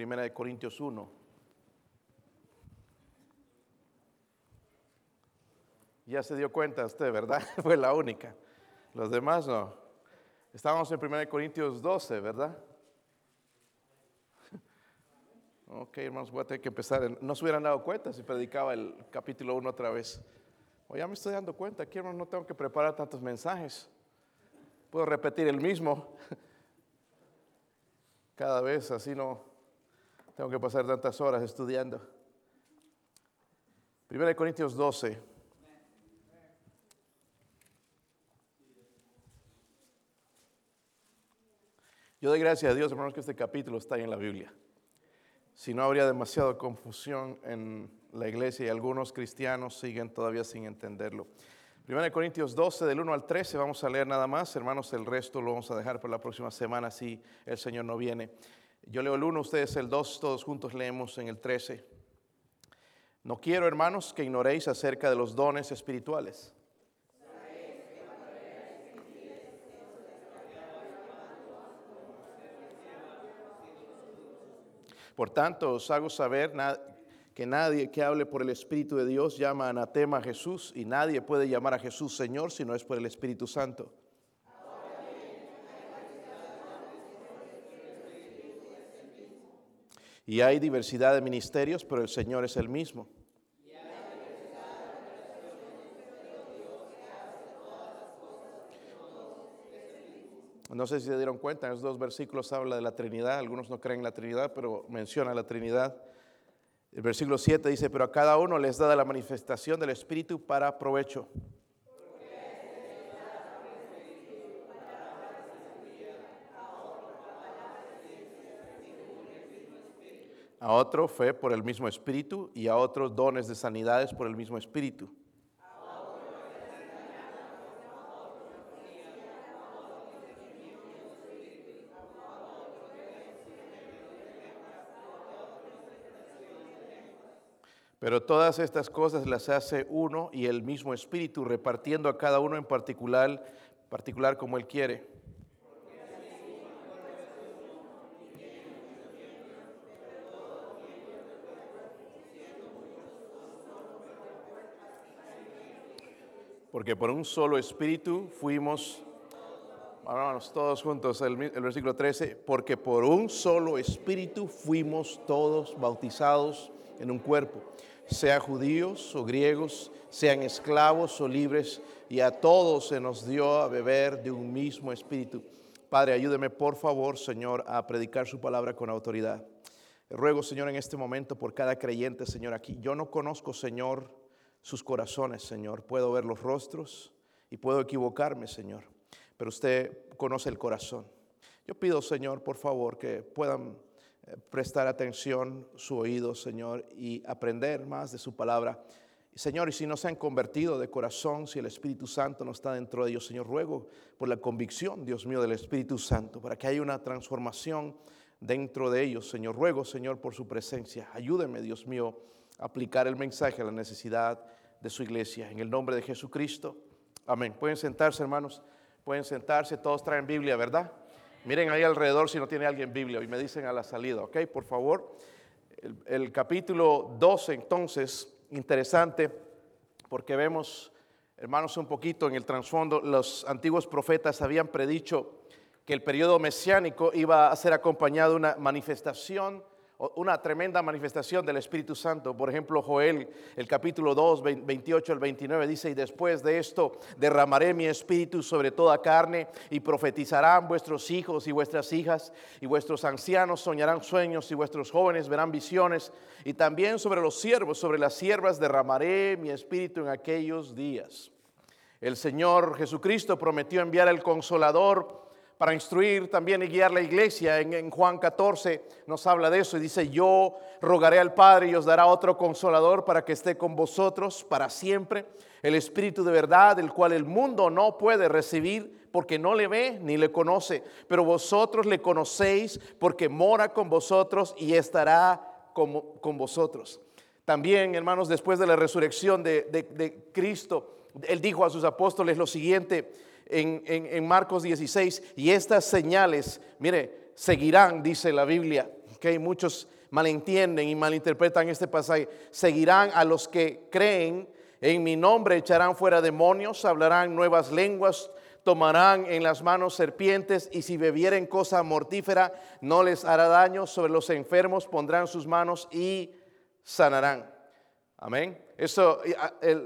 Primera de Corintios 1. Ya se dio cuenta usted, ¿verdad? Fue la única. Los demás no. Estábamos en 1 Corintios 12, ¿verdad? Ok, hermanos, voy a tener que empezar. No se hubieran dado cuenta si predicaba el capítulo 1 otra vez. O ya me estoy dando cuenta, aquí hermanos, no tengo que preparar tantos mensajes. Puedo repetir el mismo cada vez, así no tengo que pasar tantas horas estudiando. 1 Corintios 12. Yo doy gracias a Dios, hermanos, que este capítulo está ahí en la Biblia. Si no, habría demasiada confusión en la iglesia y algunos cristianos siguen todavía sin entenderlo. 1 Corintios 12, del 1 al 13, vamos a leer nada más. Hermanos, el resto lo vamos a dejar para la próxima semana si el Señor no viene. Yo leo el 1, ustedes el 2, todos juntos leemos en el 13. No quiero, hermanos, que ignoréis acerca de los dones espirituales Por tanto, os hago saber que nadie que hable por el Espíritu de Dios llama anatema a Jesús y nadie puede llamar a Jesús Señor si no es por el Espíritu Santo. Y hay diversidad de ministerios, pero el Señor es el mismo. No sé si se dieron cuenta, en esos dos versículos habla de la Trinidad, algunos no creen en la Trinidad, pero menciona la Trinidad. El versículo 7 dice, pero a cada uno les da la manifestación del Espíritu para provecho. A otro fe por el mismo Espíritu y a otros dones de sanidades por el mismo Espíritu Pero todas estas cosas las hace uno y el mismo Espíritu, repartiendo a cada uno en particular, particular como Él quiere. Porque por un solo Espíritu fuimos, vamos todos juntos, el, versículo 13, porque por un solo Espíritu fuimos todos bautizados en un cuerpo sea judíos o griegos, sean esclavos o libres, y a todos se nos dio a beber de un mismo espíritu. Padre, ayúdeme por favor, Señor, a predicar su palabra con autoridad. Ruego, Señor, en este momento por cada creyente, Señor, aquí. Yo no conozco, Señor, sus corazones, Señor. Puedo ver los rostros y puedo equivocarme, Señor, pero usted conoce el corazón. Yo pido, Señor, por favor, que puedan prestar atención su oído, Señor, y aprender más de su palabra. Señor, y si no se han convertido de corazón, si el Espíritu Santo no está dentro de ellos, Señor, ruego por la convicción, Dios mío, del Espíritu Santo, para que haya una transformación dentro de ellos, Señor. Ruego, Señor, por su presencia. Ayúdeme, Dios mío, aplicar el mensaje a la necesidad de su iglesia. En el nombre de Jesucristo. Amén. Pueden sentarse, hermanos. Pueden sentarse. Todos traen Biblia, ¿verdad? Miren ahí alrededor si no tiene alguien Biblia y me dicen a la salida, ¿ok? Por favor. El, capítulo 12 entonces, interesante, porque vemos, hermanos, un poquito en el trasfondo, los antiguos profetas habían predicho que el periodo mesiánico iba a ser acompañado de una manifestación una tremenda manifestación del Espíritu Santo. Por ejemplo, Joel, el capítulo 2, 28 al 29, dice, y después de esto derramaré mi espíritu sobre toda carne y profetizarán vuestros hijos y vuestras hijas y vuestros ancianos soñarán sueños y vuestros jóvenes verán visiones y también sobre los siervos, sobre las siervas derramaré mi espíritu en aquellos días. El Señor Jesucristo prometió enviar el consolador para instruir también y guiar la iglesia. En, Juan 14 nos habla de eso y dice, yo rogaré al Padre y os dará otro consolador para que esté con vosotros para siempre, el Espíritu de verdad, el cual el mundo no puede recibir porque no le ve ni le conoce, pero vosotros le conocéis porque mora con vosotros y estará con, vosotros. También, hermanos, después de la resurrección de Cristo, Él dijo a sus apóstoles lo siguiente, en, Marcos 16, y estas señales, mire, seguirán, dice la Biblia, que muchos malentienden y malinterpretan este pasaje, seguirán a los que creen en mi nombre, echarán fuera demonios, hablarán nuevas lenguas, tomarán en las manos serpientes y si bebieren cosa mortífera no les hará daño, sobre los enfermos pondrán sus manos y sanarán. Amén. Eso,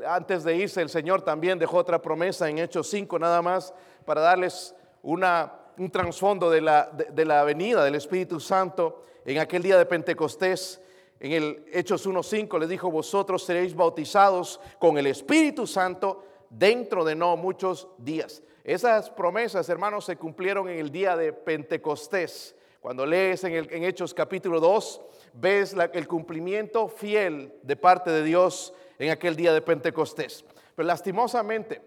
antes de irse, el Señor también dejó otra promesa en Hechos 5, nada más para darles una, un trasfondo de la, de, la venida del Espíritu Santo en aquel día de Pentecostés. En el Hechos 1.5 le dijo, vosotros seréis bautizados con el Espíritu Santo dentro de no muchos días. Esas promesas, hermanos, se cumplieron en el día de Pentecostés. Cuando lees en, el, en Hechos capítulo 2, ves el cumplimiento fiel de parte de Dios en aquel día de Pentecostés. Pero lastimosamente,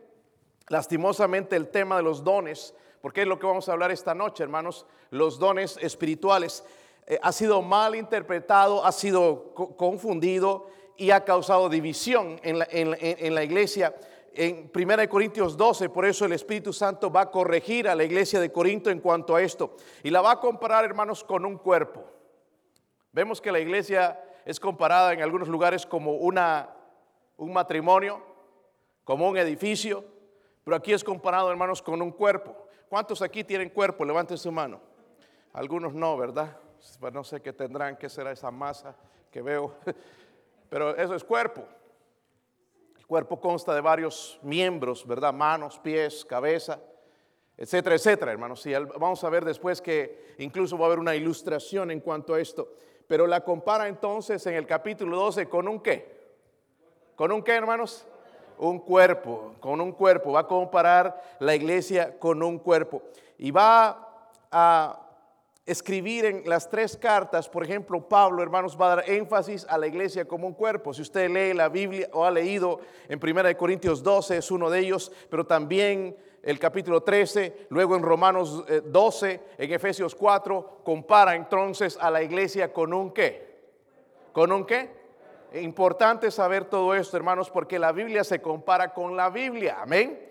lastimosamente el tema de los dones, porque es lo que vamos a hablar esta noche, hermanos, los dones espirituales, eh, ha sido mal interpretado, ha sido confundido y ha causado división en la, en la iglesia en 1 Corintios 12, por eso el Espíritu Santo va a corregir a la iglesia de Corinto en cuanto a esto. Y la va a comparar, hermanos, con un cuerpo. Vemos que la iglesia es comparada en algunos lugares como una, un matrimonio, como un edificio, pero aquí es comparado, hermanos, con un cuerpo. ¿Cuántos aquí tienen cuerpo? Levanten su mano. Algunos no, ¿verdad? Pues no sé qué tendrán, qué será esa masa que veo, pero eso es cuerpo. El cuerpo consta de varios miembros, ¿verdad? Manos, pies, cabeza, etcétera, etcétera, hermanos. Y vamos a ver después que incluso va a haber una ilustración en cuanto a esto pero la compara entonces en el capítulo 12 con un qué. ¿Con un qué, hermanos? Un cuerpo, con un cuerpo. Va a comparar la iglesia con un cuerpo. Y va a escribir en las tres cartas, por ejemplo, Pablo, hermanos, va a dar énfasis a la iglesia como un cuerpo. Si usted lee la Biblia o ha leído en 1 Corintios 12, es uno de ellos, pero también el capítulo 13, luego en Romanos 12, eh, en Efesios 4, compara entonces a la iglesia con un qué. ¿Con un qué? Importante saber todo esto, hermanos, porque la Biblia se compara con la Biblia. Amén.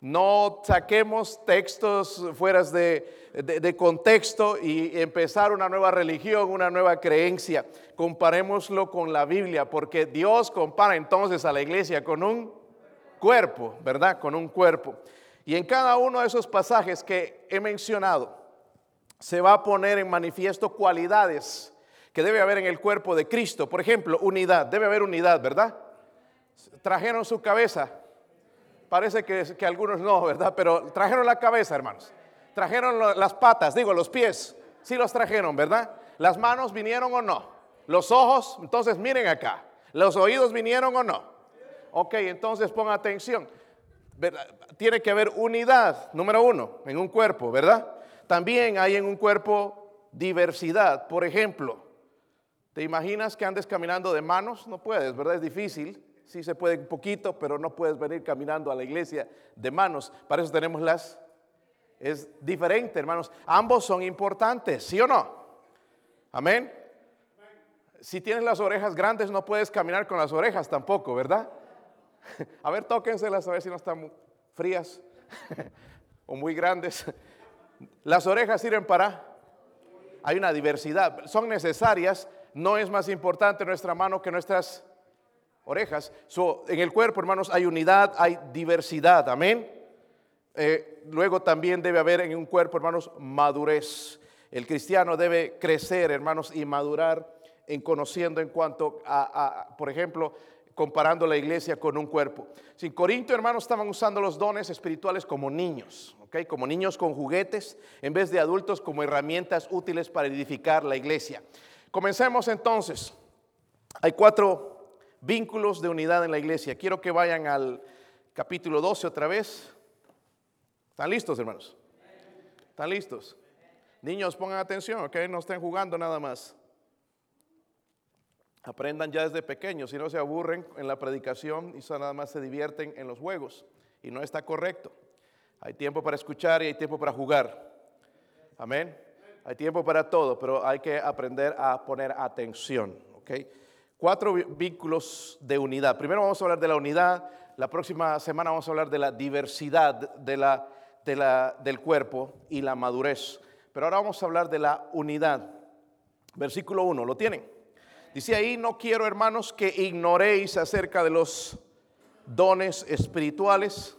No saquemos textos fuera de, de, contexto y empezar una nueva religión, una nueva creencia. Comparémoslo con la Biblia, porque Dios compara entonces a la iglesia con un cuerpo, ¿verdad? Con un cuerpo. Y en cada uno de esos pasajes que he mencionado, se va a poner en manifiesto cualidades que debe haber en el cuerpo de Cristo. Por ejemplo, unidad, debe haber unidad, ¿verdad? Trajeron su cabeza. Parece que, algunos no, ¿verdad? Pero trajeron la cabeza, hermanos. Trajeron las patas, digo, los pies. Sí los trajeron, ¿verdad? Las manos vinieron o no. Los ojos, entonces miren acá. Los oídos vinieron o no. Ok, entonces pongan atención tiene que haber unidad, número uno, en un cuerpo, ¿verdad? También hay en un cuerpo diversidad. Por ejemplo, ¿te imaginas que andes caminando de manos? No puedes, ¿verdad? Es difícil. Sí se puede un poquito, pero no puedes venir caminando a la iglesia de manos. Para eso tenemos las... Es diferente, hermanos. Ambos son importantes, ¿sí o no? Amén. Si tienes las orejas grandes, no puedes caminar con las orejas tampoco, ¿verdad? A ver, tóquenselas a ver si no están frías o muy grandes. Las orejas sirven para... Hay una diversidad, son necesarias, no es más importante nuestra mano que nuestras orejas. en el cuerpo, hermanos, hay unidad, hay diversidad, amén. Eh, luego también debe haber en un cuerpo, hermanos, madurez. El cristiano debe crecer, hermanos, y madurar en conociendo en cuanto a por ejemplo, comparando la iglesia con un cuerpo. Si Corinto, hermanos, estaban usando los dones espirituales como niños, ¿ok? Como niños con juguetes, en vez de adultos como herramientas útiles para edificar la iglesia. Comencemos entonces. Hay cuatro vínculos de unidad en la iglesia. Quiero que vayan al capítulo 12 otra vez. ¿Están listos, hermanos? ¿Están listos? Niños, pongan atención, ¿ok? No estén jugando nada más. Aprendan ya desde pequeños, si no se aburren en la predicación y nada más se divierten en los juegos. Y no está correcto. Hay tiempo para escuchar y hay tiempo para jugar. Amén. Hay tiempo para todo, pero hay que aprender a poner atención. ¿okay? Cuatro vínculos de unidad. Primero vamos a hablar de la unidad. La próxima semana vamos a hablar de la diversidad de la, de la, del cuerpo y la madurez. Pero ahora vamos a hablar de la unidad. Versículo 1, ¿lo tienen? Dice ahí, no quiero hermanos que ignoréis acerca de los dones espirituales.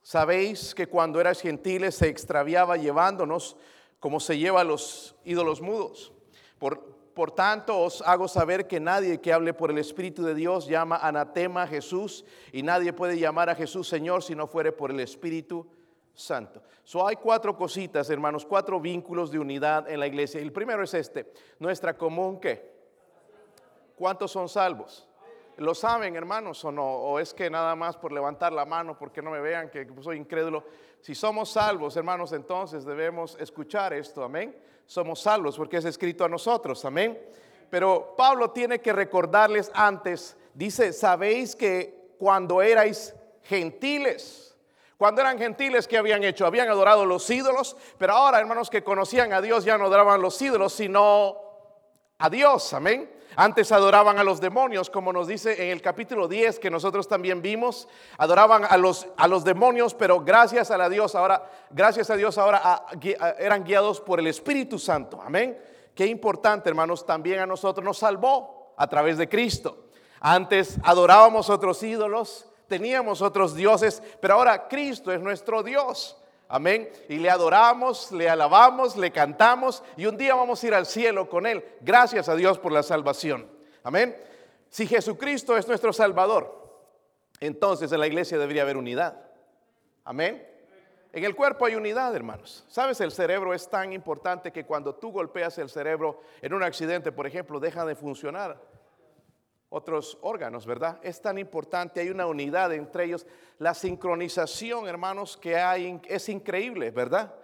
Sabéis que cuando eras gentiles se extraviaba llevándonos como se lleva a los ídolos mudos. Por, por tanto, os hago saber que nadie que hable por el Espíritu de Dios llama anatema a Jesús y nadie puede llamar a Jesús Señor si no fuere por el Espíritu Santo. So hay cuatro cositas, hermanos, cuatro vínculos de unidad en la iglesia. El primero es este, nuestra común ¿qué? ¿Cuántos son salvos? ¿Lo saben, hermanos, o no? ¿O es que nada más por levantar la mano, porque no me vean que soy incrédulo? Si somos salvos, hermanos, entonces debemos escuchar esto, amén. Somos salvos porque es escrito a nosotros, amén. Pero Pablo tiene que recordarles antes, dice, sabéis que cuando erais gentiles, cuando eran gentiles, ¿qué habían hecho? Habían adorado los ídolos, pero ahora, hermanos, que conocían a Dios ya no adoraban los ídolos, sino a Dios, amén. Antes adoraban a los demonios, como nos dice en el capítulo 10 que nosotros también vimos, adoraban a los, a los demonios, pero gracias a la Dios ahora, gracias a Dios ahora eran guiados por el Espíritu Santo. Amén. Qué importante, hermanos, también a nosotros nos salvó a través de Cristo. Antes adorábamos otros ídolos, teníamos otros dioses, pero ahora Cristo es nuestro Dios. Amén. Y le adoramos, le alabamos, le cantamos y un día vamos a ir al cielo con Él. Gracias a Dios por la salvación. Amén. Si Jesucristo es nuestro Salvador, entonces en la iglesia debería haber unidad. Amén. En el cuerpo hay unidad, hermanos. Sabes, el cerebro es tan importante que cuando tú golpeas el cerebro en un accidente, por ejemplo, deja de funcionar otros órganos, ¿verdad? Es tan importante, hay una unidad entre ellos. La sincronización, hermanos, que hay es increíble, ¿verdad?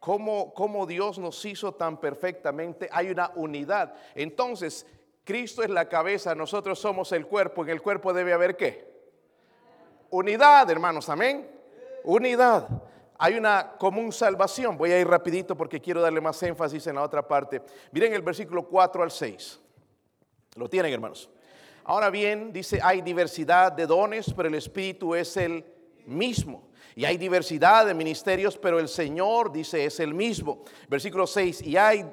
Cómo, Dios nos hizo tan perfectamente, hay una unidad. Entonces, Cristo es la cabeza, nosotros somos el cuerpo, en el cuerpo debe haber qué? Unidad, hermanos, amén. Unidad. Hay una común salvación. Voy a ir rapidito porque quiero darle más énfasis en la otra parte. Miren el versículo 4 al 6. Lo tienen, hermanos. Ahora bien, dice, hay diversidad de dones, pero el Espíritu es el mismo. Y hay diversidad de ministerios, pero el Señor, dice, es el mismo. Versículo 6, y hay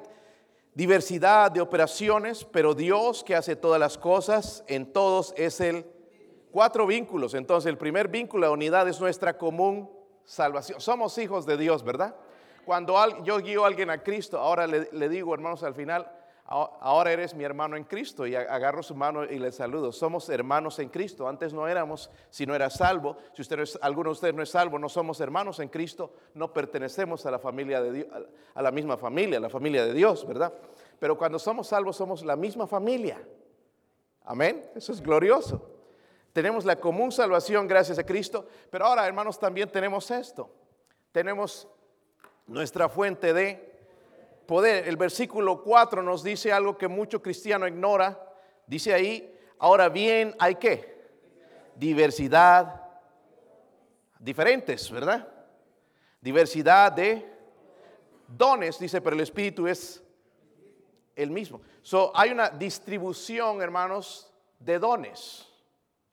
diversidad de operaciones, pero Dios que hace todas las cosas, en todos es el... Cuatro vínculos. Entonces, el primer vínculo, la unidad, es nuestra común salvación. Somos hijos de Dios, ¿verdad? Cuando yo guío a alguien a Cristo, ahora le, le digo, hermanos, al final, ahora eres mi hermano en Cristo y agarro su mano y le saludo. Somos hermanos en Cristo. Antes no éramos, si no era salvo. Si usted alguno de ustedes no es salvo, no somos hermanos en Cristo, no pertenecemos a la familia de Dios, a la misma familia, a la familia de Dios, ¿verdad? Pero cuando somos salvos somos la misma familia. Amén. Eso es glorioso. Tenemos la común salvación gracias a Cristo, pero ahora, hermanos, también tenemos esto. Tenemos nuestra fuente de poder. El versículo 4 nos dice algo que mucho cristiano ignora. Dice ahí, ahora bien, hay qué? Diversidad, diferentes, ¿verdad? Diversidad de dones, dice, pero el Espíritu es el mismo. So, hay una distribución, hermanos, de dones.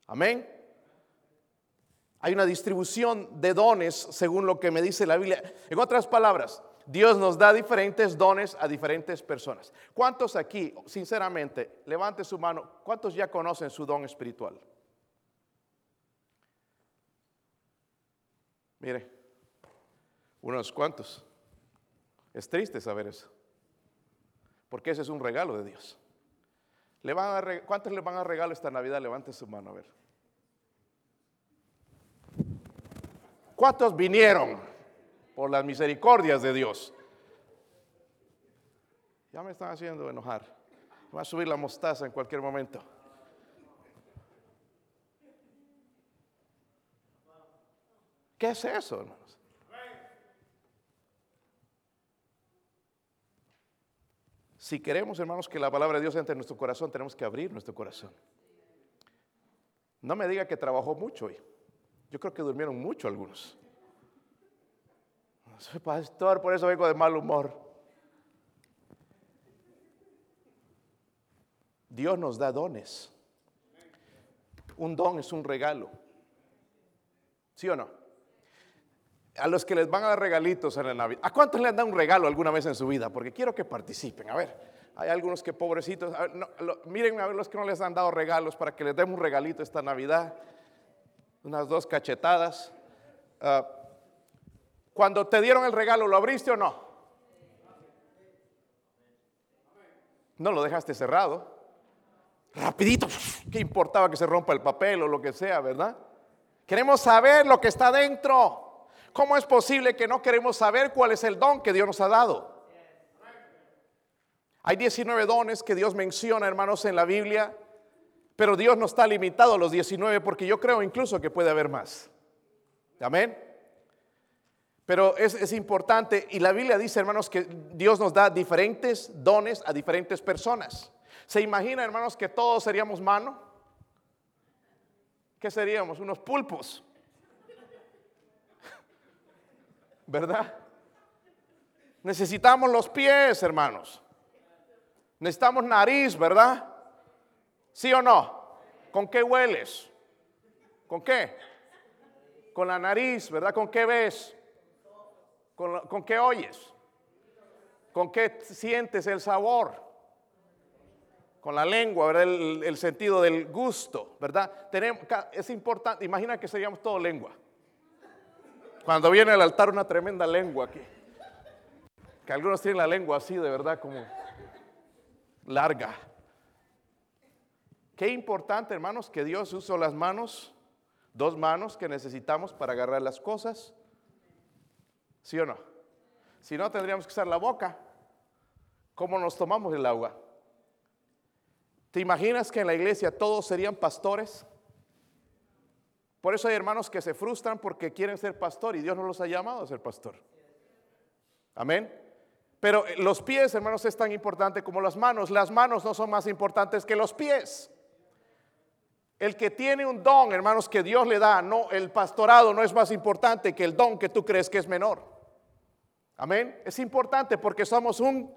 Amén. Hay una distribución de dones según lo que me dice la Biblia. En otras palabras, Dios nos da diferentes dones a diferentes personas. ¿Cuántos aquí, sinceramente, levante su mano, cuántos ya conocen su don espiritual? Mire, unos cuantos. Es triste saber eso, porque ese es un regalo de Dios. ¿Le van a ¿Cuántos le van a regalar esta Navidad? Levante su mano a ver. ¿Cuántos vinieron? Por las misericordias de Dios. Ya me están haciendo enojar. Va a subir la mostaza en cualquier momento. ¿Qué es eso, hermanos? Si queremos, hermanos, que la palabra de Dios entre en nuestro corazón, tenemos que abrir nuestro corazón. No me diga que trabajó mucho hoy. Yo creo que durmieron mucho algunos. Soy pastor, por eso vengo de mal humor. Dios nos da dones. Un don es un regalo. ¿Sí o no? a los que les van a dar regalitos en la Navidad. ¿A cuántos le han dado un regalo alguna vez en su vida? Porque quiero que participen. A ver, hay algunos que pobrecitos. A miren a ver los que no les han dado regalos para que les demos un regalito esta Navidad. Unas dos cachetadas. Ah, cuando te dieron el regalo, ¿lo abriste o no? No lo dejaste cerrado. Rapidito, ¿qué importaba que se rompa el papel o lo que sea, verdad? Queremos saber lo que está dentro. ¿Cómo es posible que no queremos saber cuál es el don que Dios nos ha dado? Hay 19 dones que Dios menciona, hermanos, en la Biblia, pero Dios no está limitado a los 19 porque yo creo incluso que puede haber más. Amén. Pero es, es importante y la Biblia dice, hermanos, que Dios nos da diferentes dones a diferentes personas. ¿Se imagina, hermanos, que todos seríamos mano? ¿Qué seríamos? Unos pulpos. ¿Verdad? Necesitamos los pies, hermanos. Necesitamos nariz, ¿verdad? ¿Sí o no? ¿Con qué hueles? ¿Con qué? Con la nariz, ¿verdad? ¿Con qué ves? ¿Con, qué oyes? ¿Con qué sientes el sabor? Con la lengua, ¿verdad? El, sentido del gusto, ¿verdad? Tenemos, es importante, imagina que seríamos todo lengua. Cuando viene al altar una tremenda lengua aquí. Que algunos tienen la lengua así, de verdad, como larga. Qué importante, hermanos, que Dios usó las manos, dos manos que necesitamos para agarrar las cosas. ¿Sí o no? Si no, tendríamos que usar la boca. ¿Cómo nos tomamos el agua? ¿Te imaginas que en la iglesia todos serían pastores? Por eso hay hermanos que se frustran porque quieren ser pastor y Dios no los ha llamado a ser pastor. Amén. Pero los pies, hermanos, es tan importante como las manos. Las manos no son más importantes que los pies. El que tiene un don, hermanos, que Dios le da, no, el pastorado no es más importante que el don que tú crees que es menor. Amén. Es importante porque somos un...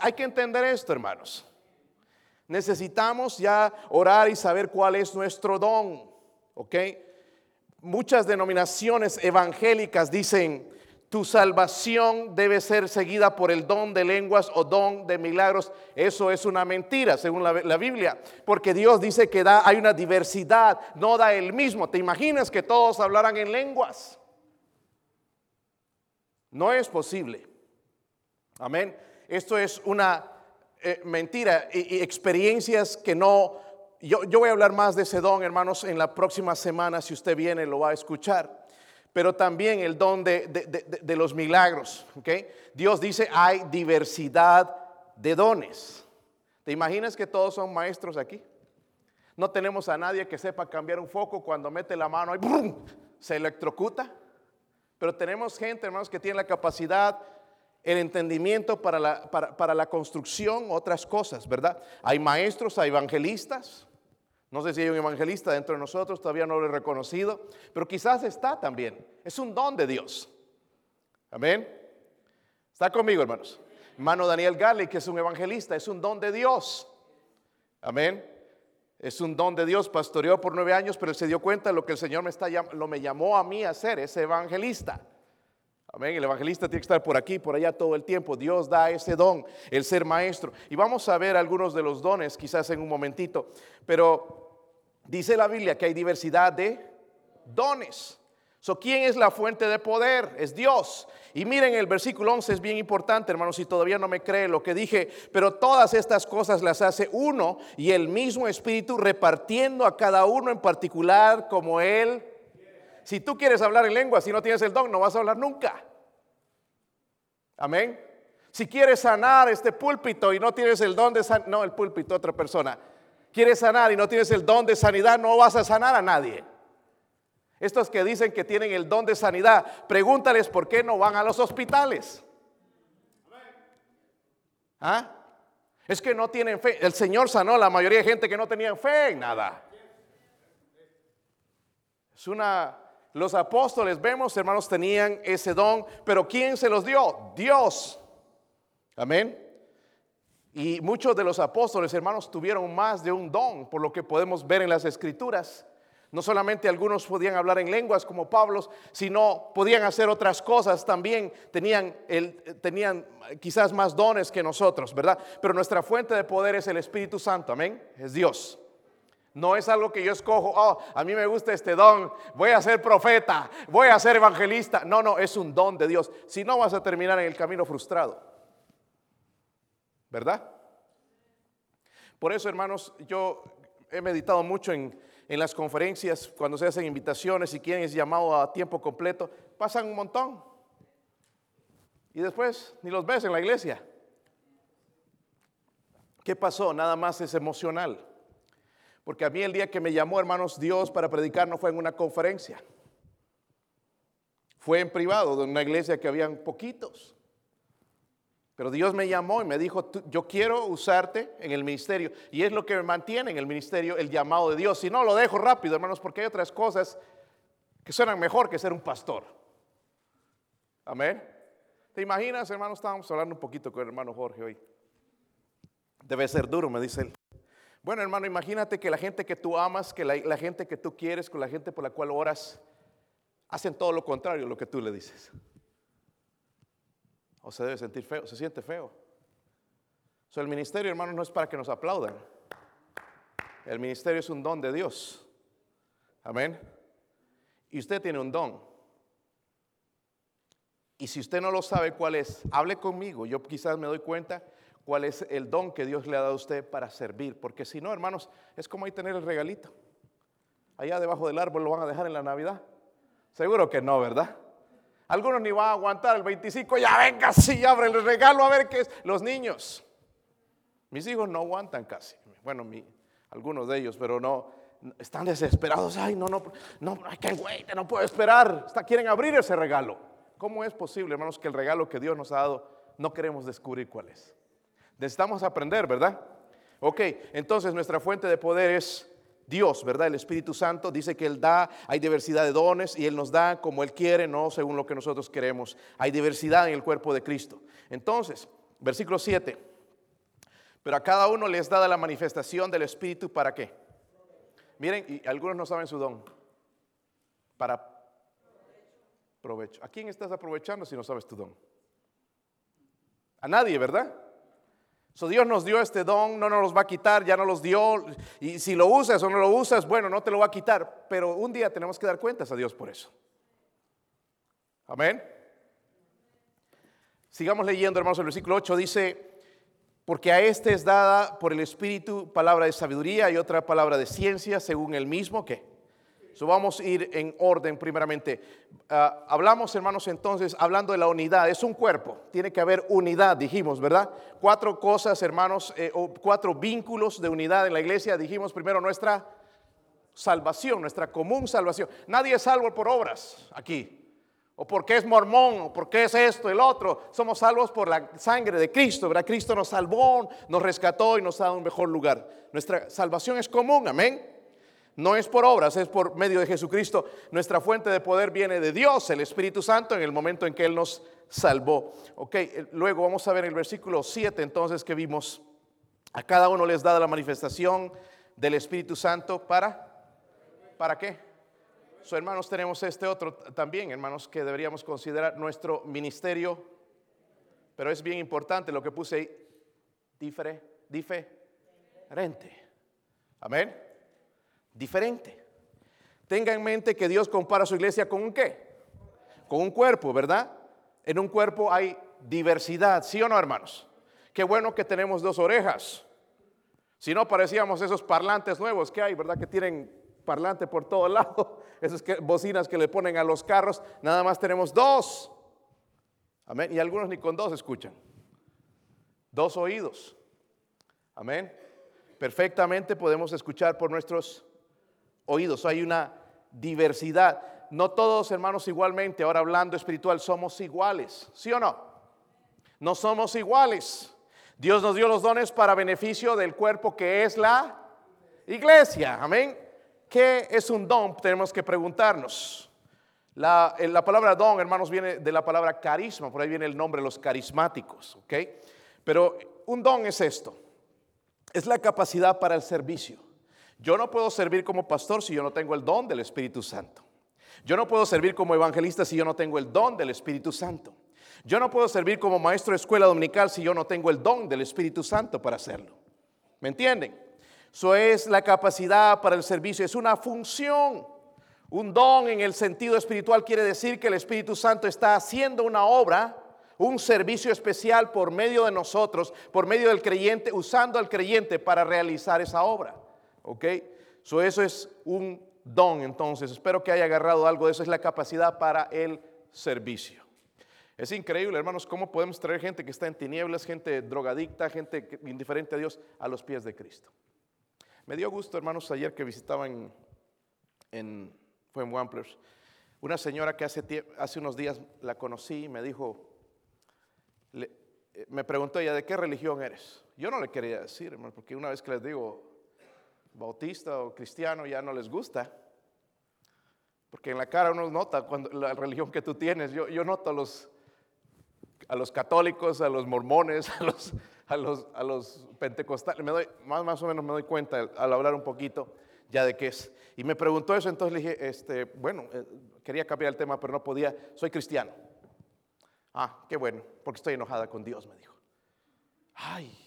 Hay que entender esto, hermanos. Necesitamos ya orar y saber cuál es nuestro don. ¿Ok? Muchas denominaciones evangélicas dicen, tu salvación debe ser seguida por el don de lenguas o don de milagros. Eso es una mentira, según la, Biblia, porque Dios dice que da, hay una diversidad, no da el mismo. ¿Te imaginas que todos hablaran en lenguas? No es posible. Amén. Esto es una eh, mentira y, experiencias que no... Yo, voy a hablar más de ese don, hermanos, en la próxima semana. Si usted viene, lo va a escuchar. Pero también el don de, los milagros. Dios dice, hay diversidad de dones. ¿Te imaginas que todos son maestros aquí? No tenemos a nadie que sepa cambiar un foco cuando mete la mano y ¡brum! se electrocuta. Pero tenemos gente, hermanos, que tiene la capacidad, el entendimiento para la, para, para la construcción, otras cosas, ¿verdad? Hay maestros, hay evangelistas. No sé si hay un evangelista dentro de nosotros, todavía no lo he reconocido, pero quizás está también. Es un don de Dios. Amén. Está conmigo, hermanos. Hermano Daniel Gale, que es un evangelista, es un don de Dios. Amén. Es un don de Dios, pastoreó por nueve años, pero se dio cuenta de lo que el Señor me, está, lo me llamó a mí a hacer, ese evangelista. Amén, el evangelista tiene que estar por aquí, por allá todo el tiempo. Dios da ese don, el ser maestro. Y vamos a ver algunos de los dones quizás en un momentito. Pero dice la Biblia que hay diversidad de dones. So, ¿Quién es la fuente de poder? Es Dios. Y miren el versículo 11, es bien importante, hermanos, si todavía no me cree lo que dije, pero todas estas cosas las hace uno y el mismo Espíritu repartiendo a cada uno en particular como Él. Si tú quieres hablar en lengua, si no tienes el don, no vas a hablar nunca. Amén. Si quieres sanar este púlpito y no tienes el don de sanidad, no el púlpito, otra persona. Quieres sanar y no tienes el don de sanidad, no vas a sanar a nadie. Estos que dicen que tienen el don de sanidad, pregúntales por qué no van a los hospitales. ¿Ah? Es que no tienen fe. El Señor sanó a la mayoría de gente que no tenían fe en nada. Es una. Los apóstoles, vemos, hermanos, tenían ese don, pero ¿quién se los dio? Dios. Amén. Y muchos de los apóstoles, hermanos, tuvieron más de un don, por lo que podemos ver en las escrituras. No solamente algunos podían hablar en lenguas como Pablo, sino podían hacer otras cosas también. Tenían, tenían quizás más dones que nosotros, ¿verdad? Pero nuestra fuente de poder es el Espíritu Santo, amén. Es Dios. No es algo que yo escojo, oh, a mí me gusta este don, voy a ser profeta, voy a ser evangelista. No, no, es un don de Dios. Si no, vas a terminar en el camino frustrado. ¿Verdad? Por eso, hermanos, yo he meditado mucho en en las conferencias, cuando se hacen invitaciones y quieren es llamado a tiempo completo, pasan un montón. Y después ni los ves en la iglesia. ¿Qué pasó? Nada más es emocional. Porque a mí el día que me llamó, hermanos, Dios para predicar no fue en una conferencia. Fue en privado, de una iglesia que habían poquitos. Pero Dios me llamó y me dijo, yo quiero usarte en el ministerio. Y es lo que me mantiene en el ministerio, el llamado de Dios. Si no, lo dejo rápido, hermanos, porque hay otras cosas que suenan mejor que ser un pastor. Amén. ¿Te imaginas, hermanos? Estábamos hablando un poquito con el hermano Jorge hoy. Debe ser duro, me dice él. Bueno, hermano, imagínate que la gente que tú amas, que la, la gente que tú quieres, con la gente por la cual oras, hacen todo lo contrario a lo que tú le dices o se debe sentir feo, se siente feo. So, el ministerio, hermanos, no es para que nos aplaudan. El ministerio es un don de Dios. Amén. Y usted tiene un don. Y si usted no lo sabe cuál es, hable conmigo. Yo quizás me doy cuenta cuál es el don que Dios le ha dado a usted para servir. Porque si no, hermanos, es como ahí tener el regalito. Allá debajo del árbol lo van a dejar en la Navidad. Seguro que no, ¿verdad? Algunos ni van a aguantar el 25, ya venga, sí, abre el regalo a ver qué es. Los niños. Mis hijos no aguantan casi. Bueno, algunos de ellos, pero no, están desesperados. Ay, no, no, no, hay que no puedo esperar. quieren abrir ese regalo. ¿Cómo es posible, hermanos, que el regalo que Dios nos ha dado no queremos descubrir cuál es? Necesitamos aprender, ¿verdad? Ok, entonces nuestra fuente de poder es Dios, ¿verdad? El Espíritu Santo dice que Él da, hay diversidad de dones y Él nos da como Él quiere, no según lo que nosotros queremos. Hay diversidad en el cuerpo de Cristo. Entonces, versículo 7, pero a cada uno les da la manifestación del Espíritu para qué. Miren, y algunos no saben su don. Para provecho. ¿A quién estás aprovechando si no sabes tu don? A nadie, ¿verdad? So Dios nos dio este don, no nos los va a quitar, ya no los dio. Y si lo usas o no lo usas, bueno, no te lo va a quitar. Pero un día tenemos que dar cuentas a Dios por eso. Amén. Sigamos leyendo, hermanos, el versículo 8 dice, porque a este es dada por el Espíritu palabra de sabiduría y otra palabra de ciencia, según el mismo que So vamos a ir en orden primeramente. Ah, hablamos, hermanos, entonces, hablando de la unidad. Es un cuerpo, tiene que haber unidad, dijimos, ¿verdad? Cuatro cosas, hermanos, eh, o cuatro vínculos de unidad en la iglesia. Dijimos primero nuestra salvación, nuestra común salvación. Nadie es salvo por obras aquí. O porque es mormón, o porque es esto, el otro. Somos salvos por la sangre de Cristo, ¿verdad? Cristo nos salvó, nos rescató y nos ha dado un mejor lugar. Nuestra salvación es común, amén. No es por obras, es por medio de Jesucristo. Nuestra fuente de poder viene de Dios, el Espíritu Santo, en el momento en que Él nos salvó. Ok, eh, luego vamos a ver el versículo 7 entonces que vimos. A cada uno les da la manifestación del Espíritu Santo para, ¿para qué? So, hermanos, tenemos este otro también, hermanos, que deberíamos considerar nuestro ministerio. Pero es bien importante lo que puse ahí, diferente. Amén diferente. Tenga en mente que Dios compara su iglesia con un qué? Con un cuerpo, ¿verdad? En un cuerpo hay diversidad, ¿sí o no, hermanos? Qué bueno que tenemos dos orejas. Si no, parecíamos esos parlantes nuevos que hay, ¿verdad? Que tienen parlante por todo lado, esas bocinas que le ponen a los carros, nada más tenemos dos. Amén. Y algunos ni con dos escuchan. Dos oídos. Amén. Perfectamente podemos escuchar por nuestros oídos, hay una diversidad. No todos, hermanos, igualmente, ahora hablando espiritual, somos iguales, ¿sí o no? No somos iguales. Dios nos dio los dones para beneficio del cuerpo que es la iglesia, amén. ¿Qué es un don? Tenemos que preguntarnos. La, eh, la, palabra don, hermanos, viene de la palabra carisma, por ahí viene el nombre los carismáticos, ¿ok? Pero un don es esto, es la capacidad para el servicio. Yo no puedo servir como pastor si yo no tengo el don del Espíritu Santo. Yo no puedo servir como evangelista si yo no tengo el don del Espíritu Santo. Yo no puedo servir como maestro de escuela dominical si yo no tengo el don del Espíritu Santo para hacerlo. ¿Me entienden? Eso es la capacidad para el servicio, es una función. Un don en el sentido espiritual quiere decir que el Espíritu Santo está haciendo una obra, un servicio especial por medio de nosotros, por medio del creyente, usando al creyente para realizar esa obra. ¿Ok? eso es un don entonces. Espero que haya agarrado algo de eso. Es la capacidad para el servicio. Es increíble, hermanos, cómo podemos traer gente que está en tinieblas, gente drogadicta, gente indiferente a Dios, a los pies de Cristo. Me dio gusto, hermanos, ayer que visitaba en, fue en Wamplers, una señora que hace, unos días la conocí y me dijo, me preguntó ella, ¿de qué religión eres? Yo no le quería decir, hermano, porque una vez que les digo bautista o cristiano ya no les gusta. Porque en la cara uno nota cuando, la religión que tú tienes. Yo, yo noto a los, a los católicos, a los mormones, a los, a los, a los pentecostales. Me doy, más, más o menos me doy cuenta al hablar un poquito ya de qué es. Y me preguntó eso, entonces le dije, este, bueno, eh, quería cambiar el tema, pero no podía. Soy cristiano. Ah, qué bueno, porque estoy enojada con Dios, me dijo. Ay,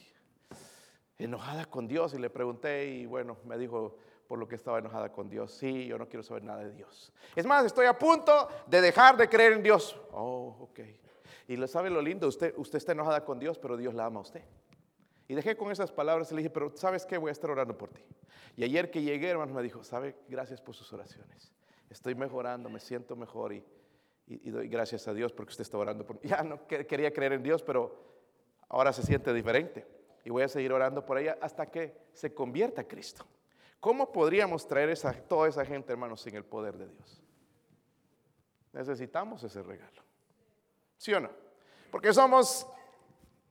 enojada con Dios y le pregunté y bueno, me dijo por lo que estaba enojada con Dios. Sí, yo no quiero saber nada de Dios. Es más, estoy a punto de dejar de creer en Dios. Oh, ok. Y le sabe lo lindo, usted, usted está enojada con Dios, pero Dios la ama a usted. Y dejé con esas palabras y le dije, pero ¿sabes qué? Voy a estar orando por ti. Y ayer que llegué, hermano, me dijo, ¿sabe? Gracias por sus oraciones. Estoy mejorando, me siento mejor y, y, doy gracias a Dios porque usted está orando por mí. Ya no quería creer en Dios, pero ahora se siente diferente y voy a seguir orando por ella hasta que se convierta a Cristo. ¿Cómo podríamos traer esa, toda esa gente, hermanos, sin el poder de Dios? Necesitamos ese regalo. ¿Sí o no? Porque somos,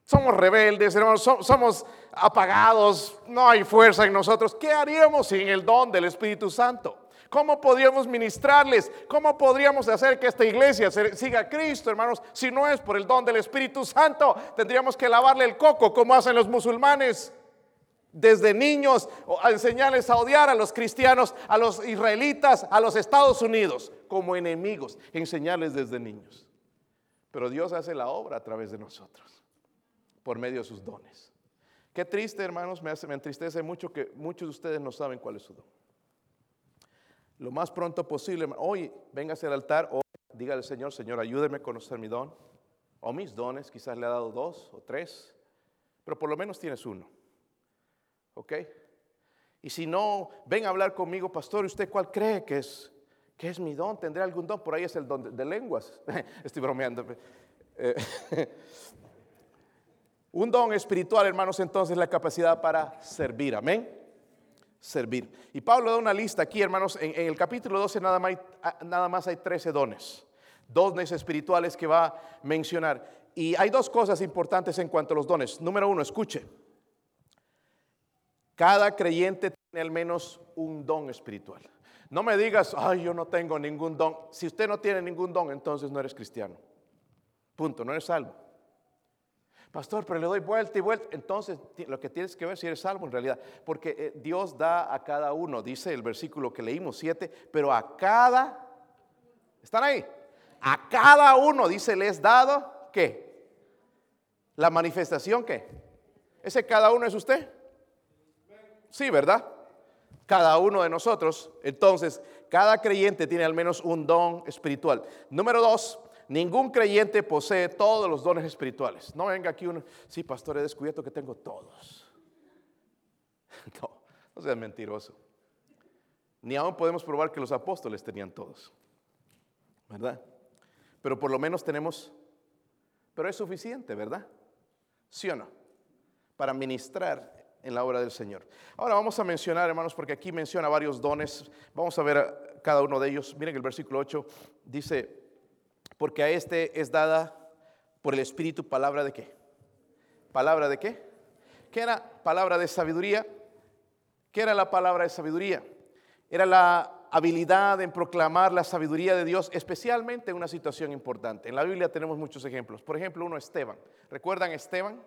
somos rebeldes, hermanos, somos apagados, no hay fuerza en nosotros. ¿Qué haríamos sin el don del Espíritu Santo? ¿Cómo podríamos ministrarles? ¿Cómo podríamos hacer que esta iglesia siga a Cristo, hermanos? Si no es por el don del Espíritu Santo, tendríamos que lavarle el coco como hacen los musulmanes desde niños, enseñarles a odiar a los cristianos, a los israelitas, a los Estados Unidos como enemigos, enseñarles desde niños. Pero Dios hace la obra a través de nosotros, por medio de sus dones. Qué triste, hermanos, me, hace, me entristece mucho que muchos de ustedes no saben cuál es su don lo más pronto posible. Hoy venga al altar o diga al Señor, Señor, ayúdeme a conocer mi don o mis dones. Quizás le ha dado dos o tres, pero por lo menos tienes uno. ¿Ok? Y si no, ven a hablar conmigo, pastor, ¿y usted cuál cree que es, que es mi don? ¿Tendré algún don? Por ahí es el don de, lenguas. Estoy bromeando. Eh, un don espiritual, hermanos, entonces la capacidad para servir. Amén servir. Y Pablo da una lista aquí, hermanos, en, el capítulo 12 nada más, ah, nada más hay 13 dones, dones espirituales que va a mencionar. Y hay dos cosas importantes en cuanto a los dones. Número uno, escuche. Cada creyente tiene al menos un don espiritual. No me digas, ay, yo no tengo ningún don. Si usted no tiene ningún don, entonces no eres cristiano. Punto, no eres salvo. Pastor, pero le doy vuelta y vuelta. Entonces, lo que tienes que ver si eres salvo en realidad. Porque eh, Dios da a cada uno, dice el versículo que leímos, siete, pero a cada, ¿están ahí? A cada uno, dice, le es dado, ¿qué? La manifestación, ¿qué? ¿Ese cada uno es usted? Sí, ¿verdad? Cada uno de nosotros. Entonces, cada creyente tiene al menos un don espiritual. Número dos, Ningún creyente posee todos los dones espirituales. No venga aquí uno, sí, pastor, he descubierto que tengo todos. No, no seas mentiroso. Ni aún podemos probar que los apóstoles tenían todos. ¿Verdad? Pero por lo menos tenemos, pero es suficiente, ¿verdad? ¿Sí o no? Para ministrar en la obra del Señor. Ahora vamos a mencionar, hermanos, porque aquí menciona varios dones. Vamos a ver cada uno de ellos. Miren el versículo 8 dice, porque a este es dada por el Espíritu palabra de qué? ¿Palabra de qué? ¿Qué era palabra de sabiduría? ¿Qué era la palabra de sabiduría? Era la habilidad en proclamar la sabiduría de Dios, especialmente en una situación importante. En la Biblia tenemos muchos ejemplos. Por ejemplo, uno Esteban. ¿Recuerdan Esteban?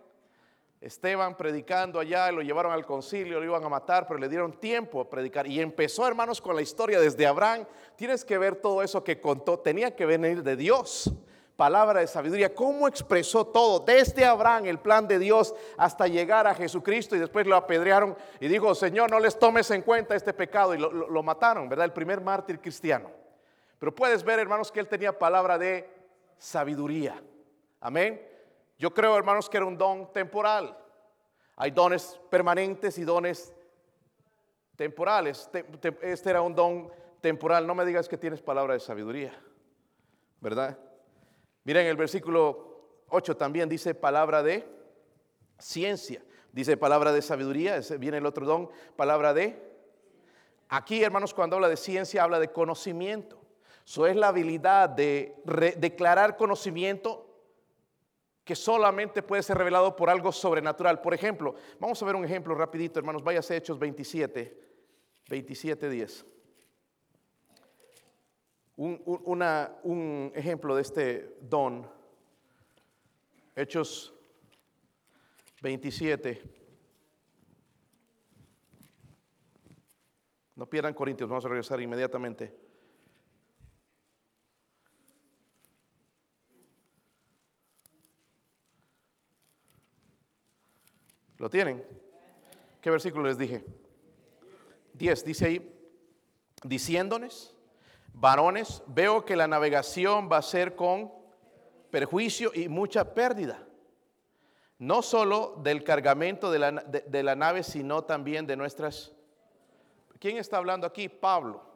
Esteban predicando allá, lo llevaron al concilio, lo iban a matar, pero le dieron tiempo a predicar. Y empezó, hermanos, con la historia desde Abraham. Tienes que ver todo eso que contó, tenía que venir de Dios. Palabra de sabiduría, cómo expresó todo, desde Abraham, el plan de Dios, hasta llegar a Jesucristo. Y después lo apedrearon y dijo, Señor, no les tomes en cuenta este pecado. Y lo, lo mataron, ¿verdad? El primer mártir cristiano. Pero puedes ver, hermanos, que él tenía palabra de sabiduría. Amén. Yo creo, hermanos, que era un don temporal. Hay dones permanentes y dones temporales. Este era un don temporal. No me digas que tienes palabra de sabiduría, ¿verdad? Miren, el versículo 8 también dice palabra de ciencia. Dice palabra de sabiduría, ese viene el otro don, palabra de... Aquí, hermanos, cuando habla de ciencia, habla de conocimiento. Eso es la habilidad de declarar conocimiento que solamente puede ser revelado por algo sobrenatural. Por ejemplo, vamos a ver un ejemplo rapidito, hermanos, váyase a Hechos 27, 27, 10. Un, un ejemplo de este don, Hechos 27. No pierdan Corintios, vamos a regresar inmediatamente. ¿Lo tienen? ¿Qué versículo les dije? 10, dice ahí, diciéndoles, varones, veo que la navegación va a ser con perjuicio y mucha pérdida, no solo del cargamento de la, de la nave, sino también de nuestras... ¿Quién está hablando aquí? Pablo.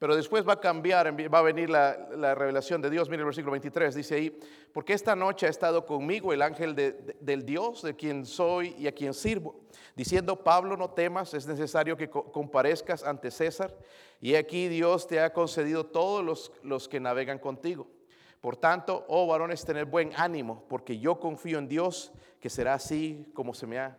Pero después va a cambiar, va a venir la, revelación de Dios. Mire el versículo 23, dice ahí, porque esta noche ha estado conmigo el ángel del Dios, de quien soy y a quien sirvo, diciendo, Pablo, no temas, es necesario que comparezcas ante César, y aquí Dios te ha concedido todos los, los que navegan contigo. Por tanto, oh varones, tener buen ánimo, porque yo confío en Dios, que será así como se me ha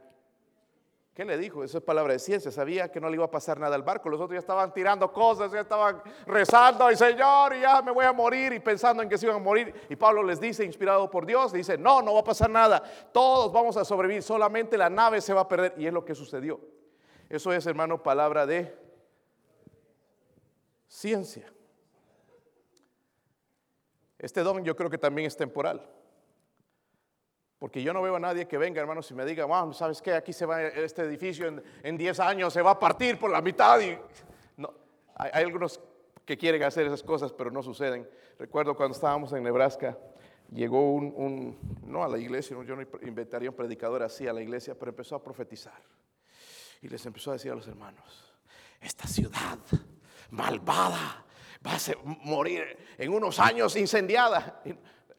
¿Qué le dijo? Eso es palabra de ciencia. Sabía que no le iba a pasar nada al barco. Los otros ya estaban tirando cosas, ya estaban rezando al Señor y ya me voy a morir y pensando en que se iban a morir. Y Pablo les dice, inspirado por Dios, dice, no, no va a pasar nada. Todos vamos a sobrevivir, solamente la nave se va a perder. Y es lo que sucedió. Eso es, hermano, palabra de ciencia. Este don yo creo que también es temporal. Porque yo no veo a nadie que venga, hermanos, y me diga, wow, ¿sabes qué? Aquí se va este edificio en 10 años, se va a partir por la mitad. Y... No, hay, algunos que quieren hacer esas cosas, pero no suceden. Recuerdo cuando estábamos en Nebraska, llegó un, no a la iglesia, yo no inventaría un predicador así a la iglesia, pero empezó a profetizar. Y les empezó a decir a los hermanos, esta ciudad malvada va a morir en unos años incendiada.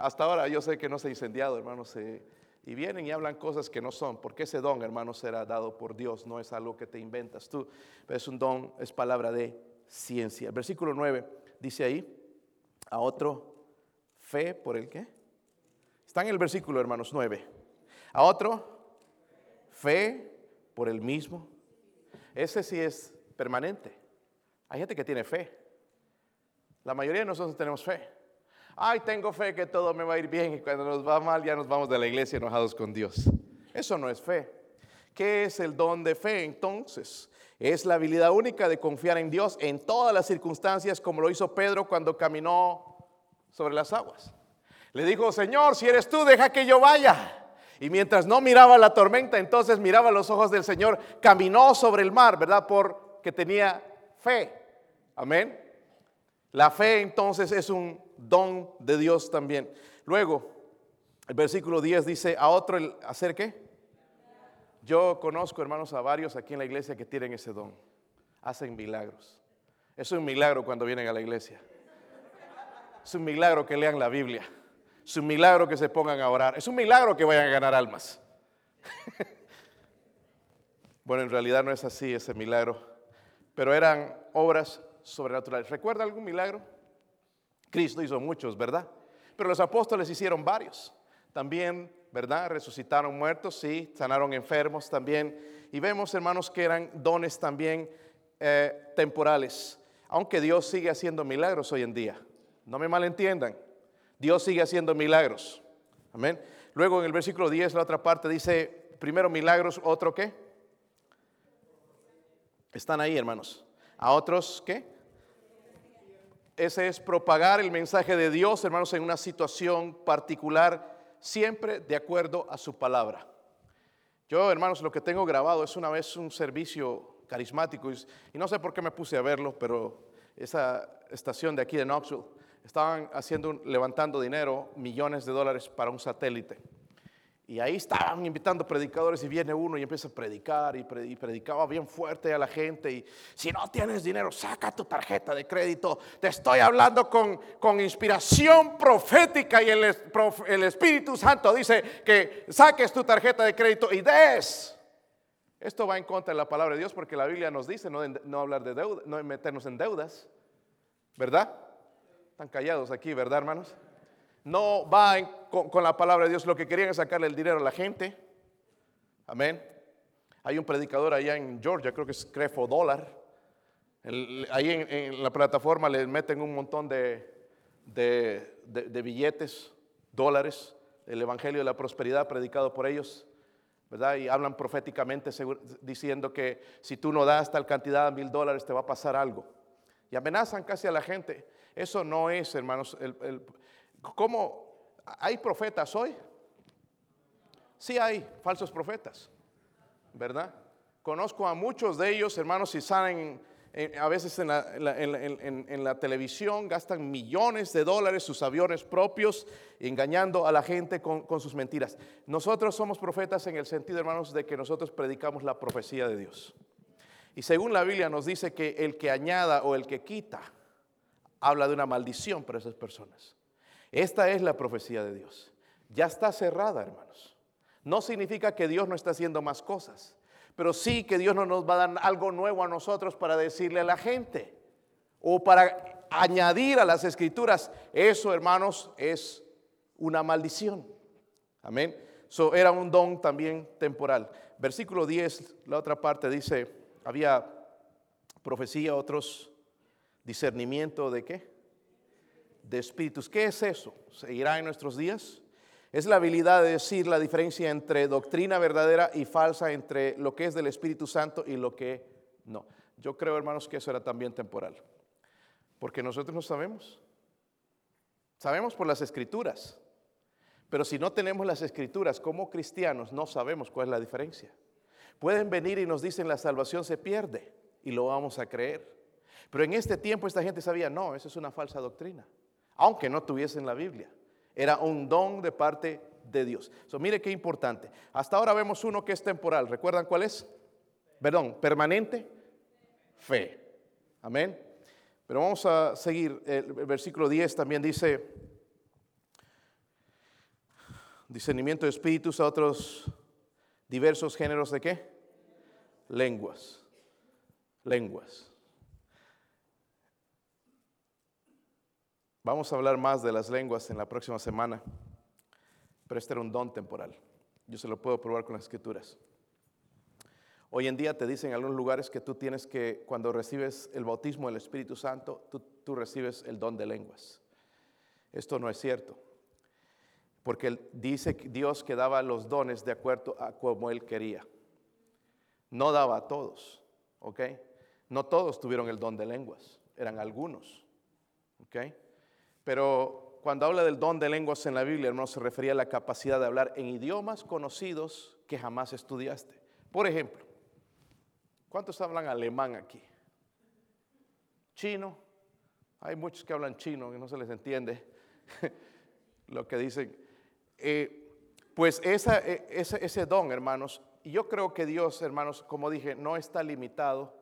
Hasta ahora yo sé que no se ha incendiado, hermanos, y vienen y hablan cosas que no son, porque ese don, hermanos, será dado por Dios, no es algo que te inventas tú, es un don, es palabra de ciencia. El versículo 9 dice ahí, a otro, fe por el qué? Está en el versículo, hermanos, 9. A otro, fe por el mismo. Ese sí es permanente. Hay gente que tiene fe. La mayoría de nosotros tenemos fe ay, tengo fe que todo me va a ir bien y cuando nos va mal ya nos vamos de la iglesia enojados con Dios. Eso no es fe. ¿Qué es el don de fe entonces? Es la habilidad única de confiar en Dios en todas las circunstancias como lo hizo Pedro cuando caminó sobre las aguas. Le dijo, Señor, si eres tú, deja que yo vaya. Y mientras no miraba la tormenta, entonces miraba los ojos del Señor, caminó sobre el mar, ¿verdad? Porque tenía fe. Amén. La fe entonces es un don de Dios también. Luego, el versículo 10 dice, a otro el hacer qué? Yo conozco, hermanos, a varios aquí en la iglesia que tienen ese don. Hacen milagros. Es un milagro cuando vienen a la iglesia. Es un milagro que lean la Biblia. Es un milagro que se pongan a orar. Es un milagro que vayan a ganar almas. bueno, en realidad no es así ese milagro. Pero eran obras sobrenaturales. ¿Recuerda algún milagro? Cristo hizo muchos, ¿verdad? Pero los apóstoles hicieron varios. También, ¿verdad? Resucitaron muertos, sí, sanaron enfermos también. Y vemos, hermanos, que eran dones también eh, temporales. Aunque Dios sigue haciendo milagros hoy en día. No me malentiendan. Dios sigue haciendo milagros. Amén. Luego en el versículo 10, la otra parte dice, primero milagros, otro qué? Están ahí, hermanos. A otros qué? Ese es propagar el mensaje de Dios, hermanos, en una situación particular, siempre de acuerdo a su palabra. Yo, hermanos, lo que tengo grabado es una vez un servicio carismático y, no sé por qué me puse a verlo, pero esa estación de aquí de Knoxville estaban haciendo, levantando dinero, millones de dólares para un satélite. Y ahí estaban invitando predicadores y viene uno y empieza a predicar y, predicaba bien fuerte a la gente. Y si no tienes dinero, saca tu tarjeta de crédito. Te estoy hablando con, con inspiración profética y el, Espíritu Santo dice que saques tu tarjeta de crédito y des. Esto va en contra de la palabra de Dios porque la Biblia nos dice no, no hablar de deuda, no meternos en deudas. ¿Verdad? Están callados aquí, ¿verdad, hermanos? No va con, la palabra de Dios. Lo que querían es sacarle el dinero a la gente. Amén. Hay un predicador allá en Georgia, creo que es Crefo Dólar. ahí en, la plataforma le meten un montón de, de, billetes, dólares, el Evangelio de la Prosperidad predicado por ellos. ¿verdad? Y hablan proféticamente diciendo que si tú no das tal cantidad de mil dólares te va a pasar algo. Y amenazan casi a la gente. Eso no es, hermanos, ¿Cómo hay profetas hoy? Sí hay falsos profetas, ¿verdad? Conozco a muchos de ellos, hermanos, y salen a veces en la, televisión, gastan millones de dólares sus aviones propios, engañando a la gente con, con sus mentiras. Nosotros somos profetas en el sentido, hermanos, de que nosotros predicamos la profecía de Dios. Y según la Biblia nos dice que el que añada o el que quita, habla de una maldición para esas personas. Esta es la profecía de Dios. Ya está cerrada, hermanos. No significa que Dios no está haciendo más cosas, pero sí que Dios no nos va a dar algo nuevo a nosotros para decirle a la gente o para añadir a las escrituras. Eso, hermanos, es una maldición. Amén. So, era un don también temporal. Versículo 10, la otra parte dice, había profecía, otros discernimiento de qué? De espíritus. ¿Qué es eso? ¿Seguirá en nuestros días? Es la habilidad de decir la diferencia entre doctrina verdadera y falsa, entre lo que es del Espíritu Santo y lo que no. Yo creo, hermanos, que eso era también temporal. Porque nosotros no sabemos. Sabemos por las escrituras. Pero si no tenemos las escrituras como cristianos, no sabemos cuál es la diferencia. Pueden venir y nos dicen la salvación se pierde y lo vamos a creer. Pero en este tiempo esta gente sabía, no, eso es una falsa doctrina aunque no tuviesen la Biblia. Era un don de parte de Dios. So, mire qué importante. Hasta ahora vemos uno que es temporal. ¿Recuerdan cuál es? Perdón, permanente. Fe. Amén. Pero vamos a seguir. El versículo 10 también dice, discernimiento de espíritus a otros diversos géneros de qué? Lenguas. Lenguas. Vamos a hablar más de las lenguas en la próxima semana, pero este era un don temporal. Yo se lo puedo probar con las escrituras. Hoy en día te dicen en algunos lugares que tú tienes que, cuando recibes el bautismo del Espíritu Santo, tú, recibes el don de lenguas. Esto no es cierto, porque dice Dios que daba los dones de acuerdo a como Él quería. No daba a todos, ¿ok? No todos tuvieron el don de lenguas, eran algunos, ¿ok? Pero cuando habla del don de lenguas en la Biblia, no se refería a la capacidad de hablar en idiomas conocidos que jamás estudiaste. Por ejemplo, ¿cuántos hablan alemán aquí? Chino. Hay muchos que hablan chino y no se les entiende lo que dicen. Eh, pues ese, ese don, hermanos, y yo creo que Dios, hermanos, como dije, no está limitado,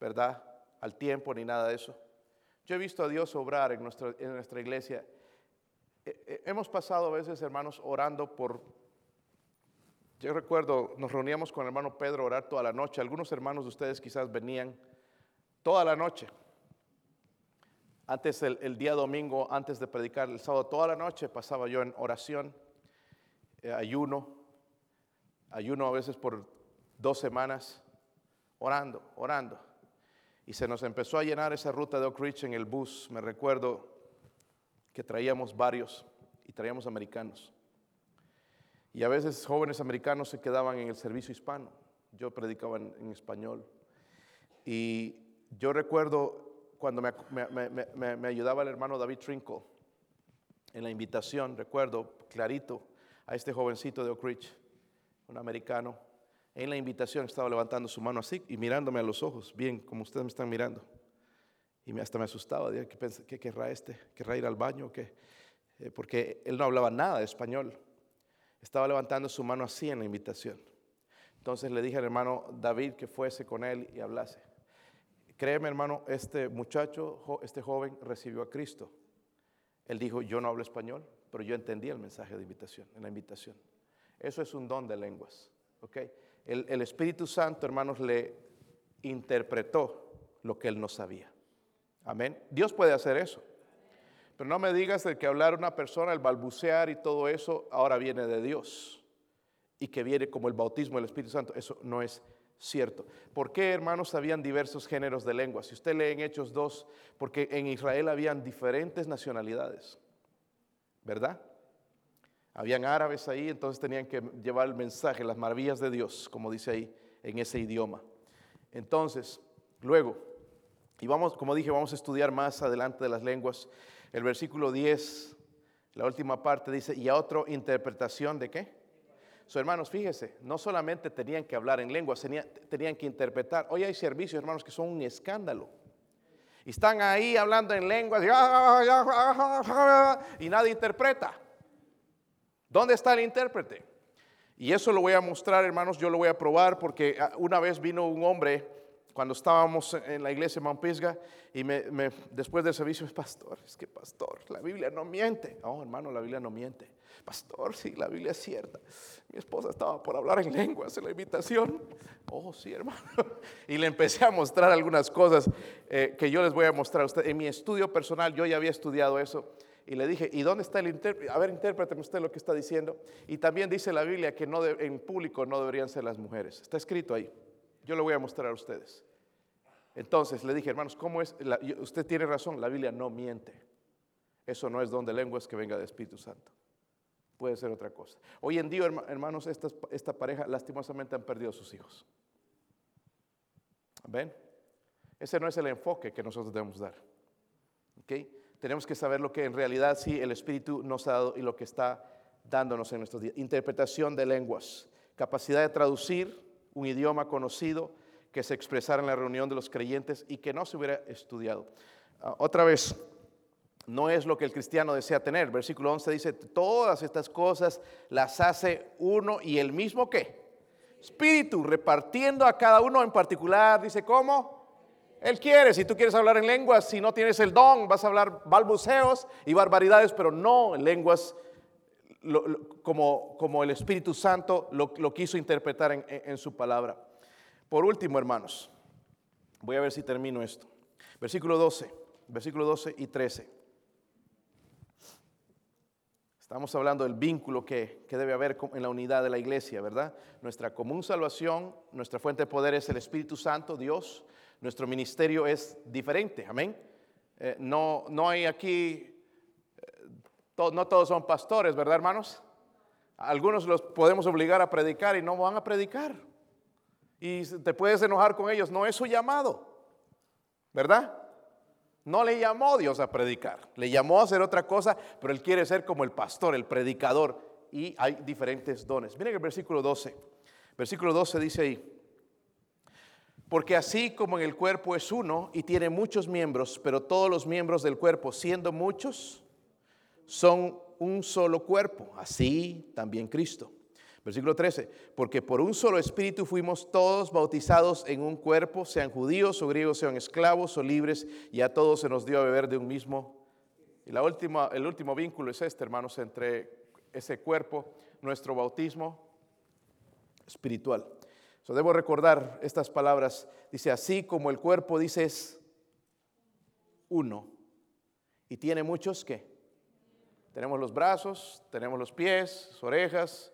¿verdad? Al tiempo ni nada de eso. Yo he visto a Dios obrar en, en nuestra iglesia. Eh, eh, hemos pasado a veces, hermanos, orando por... Yo recuerdo, nos reuníamos con el hermano Pedro a orar toda la noche. Algunos hermanos de ustedes quizás venían toda la noche. Antes, el, día domingo, antes de predicar el sábado, toda la noche pasaba yo en oración, eh, ayuno, ayuno a veces por dos semanas, orando, orando. Y se nos empezó a llenar esa ruta de Oak Ridge en el bus. Me recuerdo que traíamos varios y traíamos americanos. Y a veces jóvenes americanos se quedaban en el servicio hispano. Yo predicaba en, español. Y yo recuerdo cuando me, me- ayudaba el hermano David Trinkle en la invitación, recuerdo clarito a este jovencito de Oak Ridge, un americano. En la invitación estaba levantando su mano así y mirándome a los ojos, bien como ustedes me están mirando. Y hasta me asustaba, dije, ¿qué, qué querrá este? ¿Querrá ir al baño? Eh, porque él no hablaba nada de español. Estaba levantando su mano así en la invitación. Entonces le dije al hermano David que fuese con él y hablase. Créeme, hermano, este muchacho, este joven recibió a Cristo. Él dijo, yo no hablo español, pero yo entendí el mensaje de invitación, en la invitación. Eso es un don de lenguas, ¿ok? El, Espíritu Santo, hermanos, le interpretó lo que él no sabía. Amén. Dios puede hacer eso. Pero no me digas el que hablar una persona, el balbucear y todo eso, ahora viene de Dios. Y que viene como el bautismo del Espíritu Santo. Eso no es cierto. ¿Por qué, hermanos, habían diversos géneros de lengua? Si usted lee en Hechos 2, porque en Israel habían diferentes nacionalidades. ¿Verdad? Habían árabes ahí, entonces tenían que llevar el mensaje, las maravillas de Dios, como dice ahí, en ese idioma. Entonces, luego, y vamos, como dije, vamos a estudiar más adelante de las lenguas. El versículo 10, la última parte dice, y a otro interpretación de qué? So, hermanos, fíjese, no solamente tenían que hablar en lenguas, tenía- tenían que interpretar. Hoy hay servicios, hermanos, que son un escándalo. Y están ahí hablando en lenguas y, y nadie interpreta. ¿Dónde está el intérprete? Y eso lo voy a mostrar, hermanos, yo lo voy a probar porque ah, una vez vino un hombre cuando estábamos en la iglesia de Mount Pisgah y me, después del servicio, pastor, es que pastor, la Biblia no miente. No, hermano, la Biblia no miente. Pastor, sí, la Biblia es cierta. Mi esposa estaba por hablar en lenguas en la invitación. Oh, sí, hermano. Y le empecé a mostrar algunas cosas eh, que yo les voy a mostrar a usted. En mi estudio personal, yo ya había estudiado eso. Y le dije, ¿y dónde está el intérprete? A ver, intérpreteme usted lo que está diciendo. Y también dice la Biblia que no de- en público no deberían ser las mujeres. Está escrito ahí. Yo lo voy a mostrar a ustedes. Entonces le dije, hermanos, ¿cómo es? Usted tiene razón, la Biblia no miente. Eso no es don de lenguas que venga del Espíritu Santo. Puede ser otra cosa. Hoy en día, herma- hermanos, esta pareja lastimosamente han perdido a sus hijos. ¿Ven? Ese no es el enfoque que nosotros debemos dar. ¿Ok? Tenemos que saber lo que en realidad sí el Espíritu nos ha dado y lo que está dándonos en nuestros días. Interpretación de lenguas, capacidad de traducir un idioma conocido que se expresara en la reunión de los creyentes y que no se hubiera estudiado. Ah, otra vez, no es lo que el cristiano desea tener. Versículo 11 dice, todas estas cosas las hace uno y el mismo que Espíritu, repartiendo a cada uno en particular. Dice, ¿cómo? Él quiere, si tú quieres hablar en lenguas, si no tienes el don, vas a hablar balbuceos y barbaridades, pero no en lenguas como, como el Espíritu Santo lo, lo quiso interpretar en, en- en su palabra. Por último, hermanos, voy a ver si termino esto. Versículo 12, versículo 12 y 13. Estamos hablando del vínculo que, debe haber en la unidad de la iglesia, ¿verdad? Nuestra común salvación, nuestra fuente de poder es el Espíritu Santo, Dios. Nuestro ministerio es diferente, amén. Eh, no, no hay aquí, eh, no todos son pastores, ¿verdad, hermanos? Algunos los podemos obligar a predicar y no van a predicar. Y te puedes enojar con ellos, no es su llamado, ¿verdad? No le llamó Dios a predicar, le llamó a hacer otra cosa, pero él quiere ser como el pastor, el predicador. Y hay diferentes dones. Miren el versículo 12. Versículo 12 dice ahí, porque así como en el cuerpo es uno y tiene muchos miembros, pero todos los miembros del cuerpo, siendo muchos, son un solo cuerpo, así también Cristo. Versículo 13, porque por un solo espíritu fuimos todos bautizados en un cuerpo, sean judíos o griegos, sean esclavos o libres, y a todos se nos dio a beber de un mismo. Y la última, el último vínculo es este, hermanos, entre ese cuerpo, nuestro bautismo espiritual. So, debo recordar estas palabras. Dice, así como el cuerpo, dice, es uno. Y tiene muchos que. Tenemos los brazos, tenemos los pies, orejas.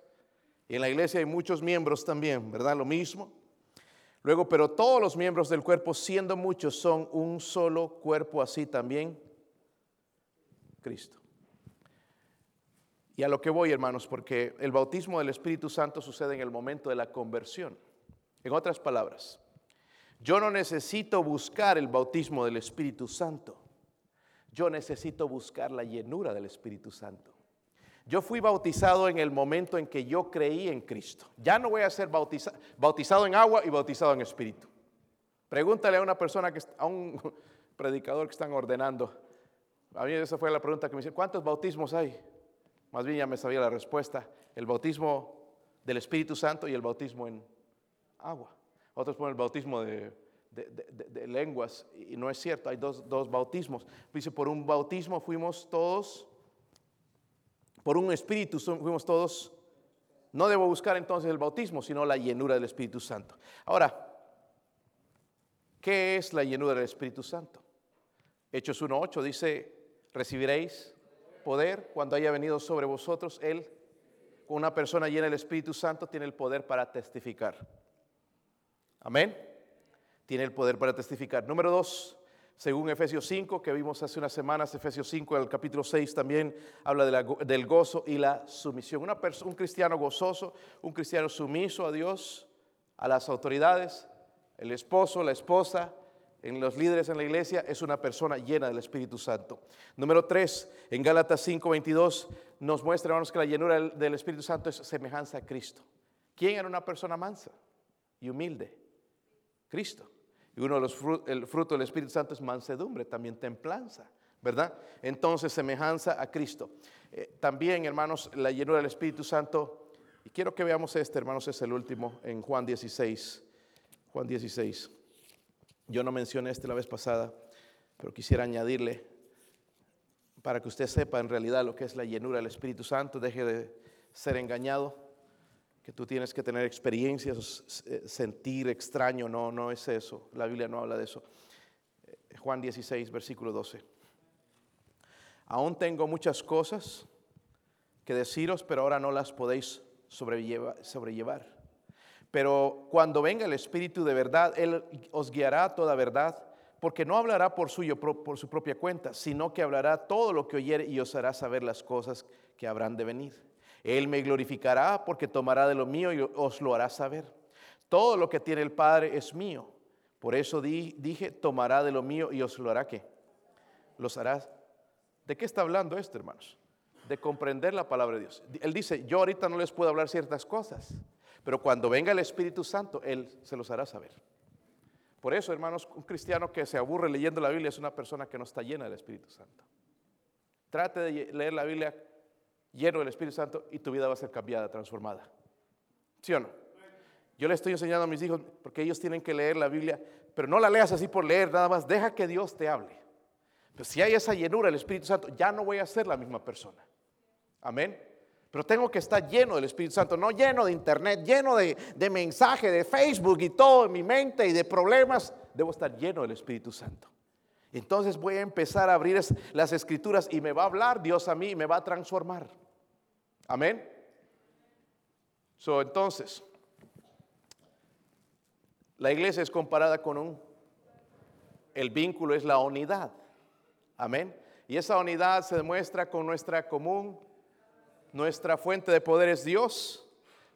Y en la iglesia hay muchos miembros también, ¿verdad? Lo mismo. Luego, pero todos los miembros del cuerpo, siendo muchos, son un solo cuerpo, así también Cristo. Y a lo que voy, hermanos, porque el bautismo del Espíritu Santo sucede en el momento de la conversión. En otras palabras, yo no necesito buscar el bautismo del Espíritu Santo. Yo necesito buscar la llenura del Espíritu Santo. Yo fui bautizado en el momento en que yo creí en Cristo. Ya no voy a ser bautizado en agua y bautizado en Espíritu. Pregúntale a una persona, que, a un predicador que están ordenando. A mí esa fue la pregunta que me hicieron. ¿Cuántos bautismos hay? Más bien ya me sabía la respuesta. El bautismo del Espíritu Santo y el bautismo en agua. Otros ponen el bautismo de, lenguas y no es cierto, hay dos, dos bautismos. Dice, por un bautismo fuimos todos, por un espíritu fuimos todos. No debo buscar entonces el bautismo, sino la llenura del Espíritu Santo. Ahora, ¿qué es la llenura del Espíritu Santo? Hechos 1.8 dice, recibiréis poder cuando haya venido sobre vosotros Él. Una persona llena del Espíritu Santo tiene el poder para testificar. Amén. Tiene el poder para testificar. Número dos, según Efesios 5, que vimos hace unas semanas, Efesios 5, el capítulo 6 también habla del gozo y la sumisión. Un cristiano gozoso, un cristiano sumiso a Dios, a las autoridades, el esposo, la esposa, en los líderes en la iglesia, es una persona llena del Espíritu Santo. Número 3, en Gálatas 5, 22, nos muestra, hermanos, que la llenura del Espíritu Santo es semejanza a Cristo. ¿Quién era una persona mansa y humilde? Cristo. Y uno de los frutos, el fruto del Espíritu Santo es mansedumbre, también templanza, ¿verdad? Entonces, semejanza a Cristo. Eh, también, hermanos, la llenura del Espíritu Santo, y quiero que veamos este, hermanos, es el último, en Juan 16. Juan 16. Yo no mencioné este la vez pasada, pero quisiera añadirle para que usted sepa en realidad lo que es la llenura del Espíritu Santo, deje de ser engañado que tú tienes que tener experiencias, eh, sentir extraño, no, no es eso. La Biblia no habla de eso. Eh, Juan 16, versículo 12. Aún tengo muchas cosas que deciros, pero ahora no las podéis sobrellevar. Pero cuando venga el Espíritu de verdad, Él os guiará a toda verdad, porque no hablará por, suyo, por su propia cuenta, sino que hablará todo lo que oyere y os hará saber las cosas que habrán de venir. Él me glorificará porque tomará de lo mío y os lo hará saber. Todo lo que tiene el Padre es mío. Por eso dije, tomará de lo mío y os lo hará qué? Los hará. ¿De qué está hablando esto, hermanos? De comprender la palabra de Dios. Él dice, yo ahorita no les puedo hablar ciertas cosas, pero cuando venga el Espíritu Santo, Él se los hará saber. Por eso, hermanos, un cristiano que se aburre leyendo la Biblia es una persona que no está llena del Espíritu Santo. Trate de leer la Biblia lleno del Espíritu Santo y tu vida va a ser cambiada, transformada. ¿Sí o no? Yo le estoy enseñando a mis hijos porque ellos tienen que leer la Biblia, pero no la leas así por leer, nada más deja que Dios te hable. Pero si hay esa llenura del Espíritu Santo, ya no voy a ser la misma persona. Amén. Pero tengo que estar lleno del Espíritu Santo, no lleno de internet, lleno de, de mensaje, de Facebook y todo en mi mente y de problemas. Debo estar lleno del Espíritu Santo. Entonces voy a empezar a abrir las escrituras y me va a hablar Dios a mí y me va a transformar. Amén. So, entonces, la iglesia es comparada con un, el vínculo es la unidad. Amén. Y esa unidad se demuestra con nuestra común, nuestra fuente de poder es Dios.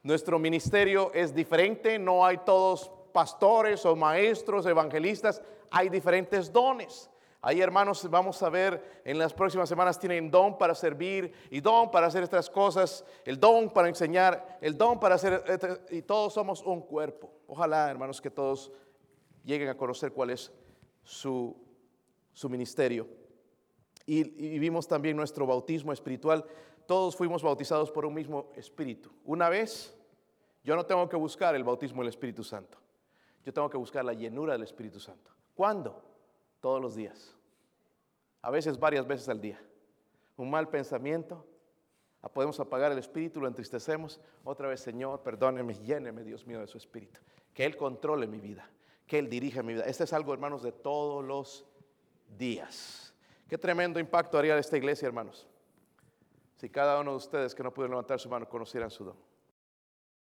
Nuestro ministerio es diferente, no hay todos pastores o maestros, evangelistas, hay diferentes dones. Hay hermanos, vamos a ver en las próximas semanas, tienen don para servir y don para hacer estas cosas, el don para enseñar, el don para hacer, y todos somos un cuerpo. Ojalá, hermanos, que todos lleguen a conocer cuál es su, su ministerio. Y, y vimos también nuestro bautismo espiritual. Todos fuimos bautizados por un mismo espíritu. Una vez, yo no tengo que buscar el bautismo del Espíritu Santo. Yo tengo que buscar la llenura del Espíritu Santo. ¿Cuándo? Todos los días. A veces varias veces al día. Un mal pensamiento, podemos apagar el espíritu, lo entristecemos. Otra vez, Señor, perdóneme, lléneme, Dios mío, de su espíritu. Que Él controle mi vida, que Él dirija mi vida. Este es algo, hermanos, de todos los días. Qué tremendo impacto haría esta iglesia, hermanos, si cada uno de ustedes que no pudieron levantar su mano conocieran su don.